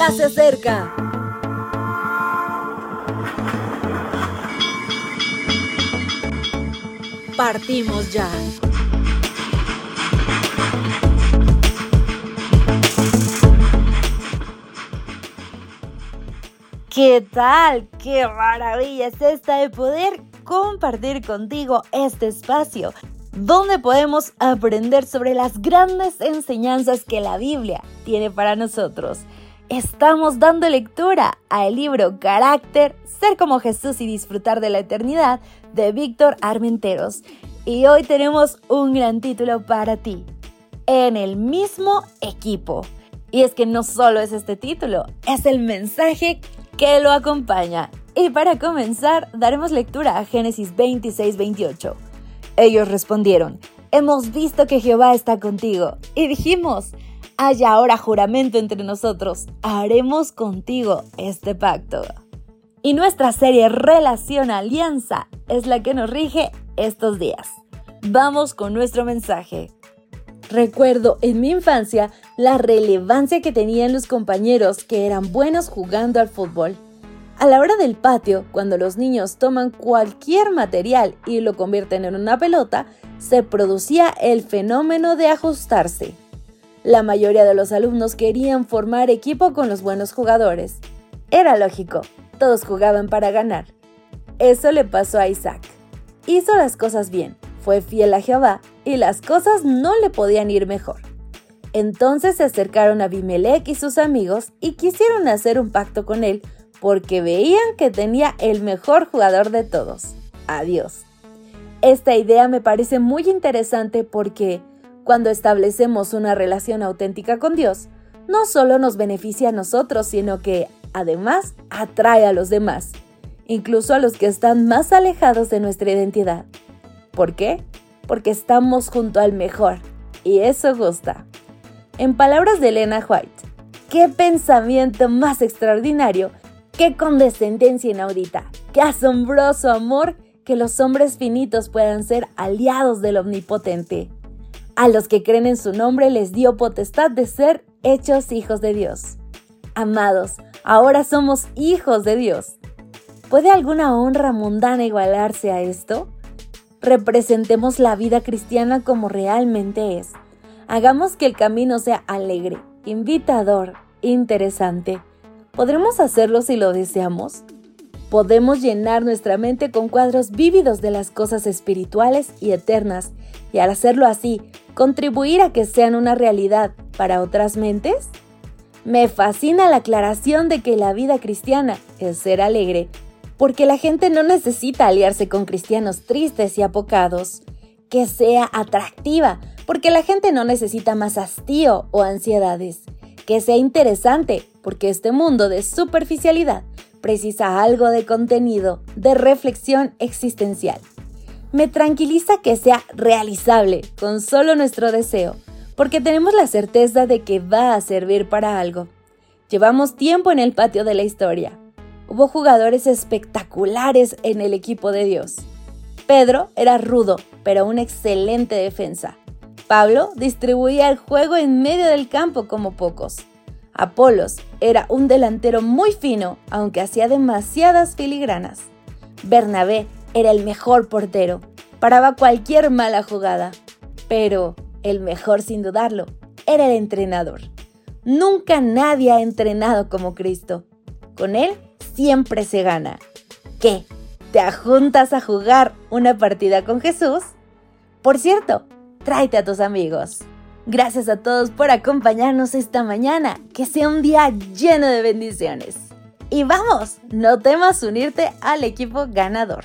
ya se acerca. Partimos ya. ¿Qué tal? ¡Qué maravilla es esta de poder compartir contigo este espacio donde podemos aprender sobre las grandes enseñanzas que la Biblia tiene para nosotros? Estamos dando lectura al libro Carácter, Ser como Jesús y Disfrutar de la Eternidad de Víctor Armenteros. Y hoy tenemos un gran título para ti. En el mismo equipo. Y es que no solo es este título, es el mensaje que lo acompaña. Y para comenzar, daremos lectura a Génesis 26-28. Ellos respondieron, hemos visto que Jehová está contigo. Y dijimos, haya ahora juramento entre nosotros, haremos contigo este pacto. Y nuestra serie Relación Alianza es la que nos rige estos días. Vamos con nuestro mensaje. Recuerdo en mi infancia la relevancia que tenían los compañeros que eran buenos jugando al fútbol. A la hora del patio, cuando los niños toman cualquier material y lo convierten en una pelota, se producía el fenómeno de ajustarse. La mayoría de los alumnos querían formar equipo con los buenos jugadores. Era lógico, todos jugaban para ganar. Eso le pasó a Isaac. Hizo las cosas bien, fue fiel a Jehová y las cosas no le podían ir mejor. Entonces se acercaron a Abimelech y sus amigos y quisieron hacer un pacto con él porque veían que tenía el mejor jugador de todos, Adiós. Esta idea me parece muy interesante porque cuando establecemos una relación auténtica con Dios, no solo nos beneficia a nosotros, sino que además atrae a los demás, incluso a los que están más alejados de nuestra identidad. ¿Por qué? Porque estamos junto al mejor, y eso gusta. En palabras de Elena White, qué pensamiento más extraordinario, qué condescendencia inaudita, qué asombroso amor que los hombres finitos puedan ser aliados del Omnipotente. A los que creen en su nombre les dio potestad de ser hechos hijos de Dios. Amados, ahora somos hijos de Dios. ¿Puede alguna honra mundana igualarse a esto? Representemos la vida cristiana como realmente es. Hagamos que el camino sea alegre, invitador, interesante. ¿Podremos hacerlo si lo deseamos? Podemos llenar nuestra mente con cuadros vívidos de las cosas espirituales y eternas y al hacerlo así, contribuir a que sean una realidad para otras mentes? Me fascina la aclaración de que la vida cristiana es ser alegre, porque la gente no necesita aliarse con cristianos tristes y apocados. Que sea atractiva, porque la gente no necesita más hastío o ansiedades. Que sea interesante, porque este mundo de superficialidad precisa algo de contenido, de reflexión existencial. Me tranquiliza que sea realizable con solo nuestro deseo, porque tenemos la certeza de que va a servir para algo. Llevamos tiempo en el patio de la historia, Hubo jugadores espectaculares en el equipo de Dios. Pedro era rudo, pero una excelente defensa. Pablo distribuía el juego en medio del campo como pocos. Apolos era un delantero muy fino, aunque hacía demasiadas filigranas. Bernabé era el mejor portero, paraba cualquier mala jugada. Pero el mejor sin dudarlo era el entrenador. Nunca nadie ha entrenado como Cristo. Con él siempre se gana. ¿Qué? ¿Te ajuntas a jugar una partida con Jesús? Por cierto, tráete a tus amigos. Gracias a todos por acompañarnos esta mañana. Que sea un día lleno de bendiciones. Y vamos, no temas unirte al equipo ganador.